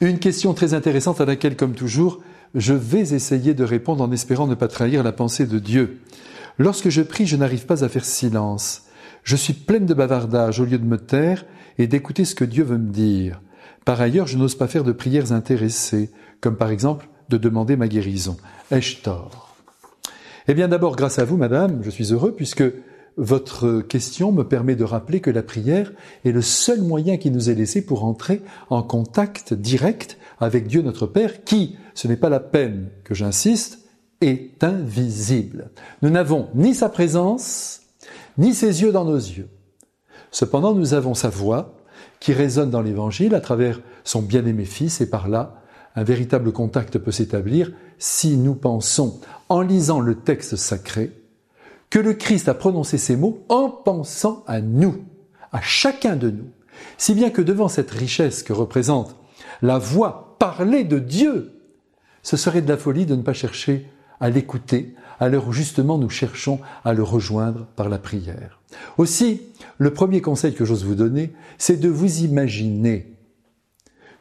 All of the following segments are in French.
Une question très intéressante à laquelle, comme toujours, je vais essayer de répondre en espérant ne pas trahir la pensée de Dieu. Lorsque je prie, je n'arrive pas à faire silence. Je suis pleine de bavardage au lieu de me taire et d'écouter ce que Dieu veut me dire. Par ailleurs, je n'ose pas faire de prières intéressées, comme par exemple de demander ma guérison. Ai-je tort? Eh bien d'abord, grâce à vous, madame, je suis heureux puisque votre question me permet de rappeler que la prière est le seul moyen qui nous est laissé pour entrer en contact direct avec Dieu notre Père, qui, ce n'est pas la peine que j'insiste, est invisible. Nous n'avons ni sa présence, ni ses yeux dans nos yeux. Cependant, nous avons sa voix qui résonne dans l'Évangile à travers son bien-aimé Fils, et par là, un véritable contact peut s'établir si nous pensons, en lisant le texte sacré, que le Christ a prononcé ces mots en pensant à nous, à chacun de nous. Si bien que devant cette richesse que représente la voix parlée de Dieu, ce serait de la folie de ne pas chercher à l'écouter où justement nous cherchons à le rejoindre par la prière. Aussi, le premier conseil que j'ose vous donner, c'est de vous imaginer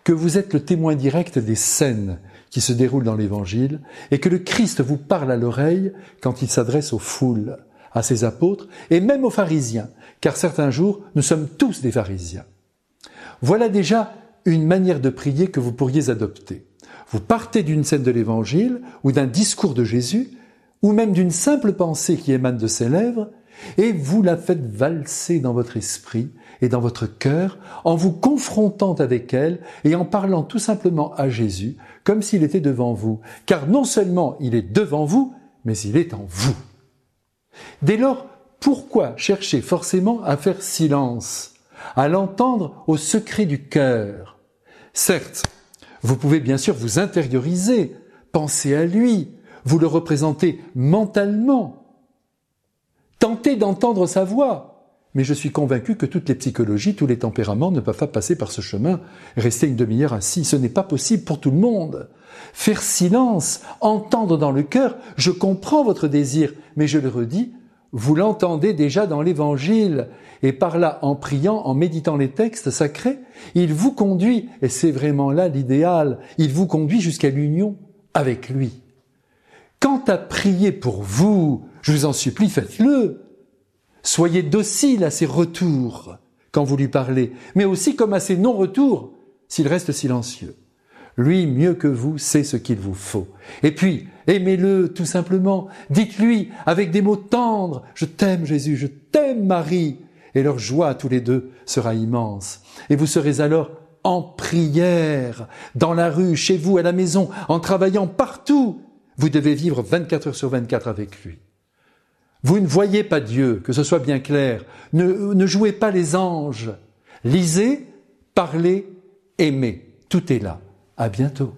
que vous êtes le témoin direct des scènes qui se déroulent dans l'Évangile et que le Christ vous parle à l'oreille quand il s'adresse aux foules, à ses apôtres et même aux pharisiens, car certains jours nous sommes tous des pharisiens. Voilà déjà une manière de prier que vous pourriez adopter. Vous partez d'une scène de l'Évangile ou d'un discours de Jésus ou même d'une simple pensée qui émane de ses lèvres et vous la faites valser dans votre esprit et dans votre cœur en vous confrontant avec elle et en parlant tout simplement à Jésus comme s'il était devant vous. Car non seulement il est devant vous, mais il est en vous. Dès lors, pourquoi chercher forcément à faire silence, à l'entendre au secret du cœur? Certes, vous pouvez bien sûr vous intérioriser, penser à lui, vous le représenter mentalement, D'entendre sa voix. Mais je suis convaincu que toutes les psychologies, tous les tempéraments ne peuvent pas passer par ce chemin. Rester une demi-heure assis, ce n'est pas possible pour tout le monde. Faire silence, entendre dans le cœur, je comprends votre désir, mais je le redis, vous l'entendez déjà dans l'Évangile, et par là, en priant, en méditant les textes sacrés, il vous conduit, et c'est vraiment là l'idéal, il vous conduit jusqu'à l'union avec lui. Quant à prier pour vous, je vous en supplie, faites-le. Soyez docile à ses retours quand vous lui parlez, mais aussi comme à ses non-retours s'il reste silencieux. Lui, mieux que vous, sait ce qu'il vous faut. Et puis, aimez-le tout simplement. Dites-lui avec des mots tendres, je t'aime Jésus, je t'aime Marie. Et leur joie à tous les deux sera immense. Et vous serez alors en prière, dans la rue, chez vous, à la maison, en travaillant partout. Vous devez vivre 24 heures sur 24 avec lui. Vous ne voyez pas Dieu, que ce soit bien clair. Ne, jouez pas les anges. Lisez, parlez, aimez. Tout est là. À bientôt.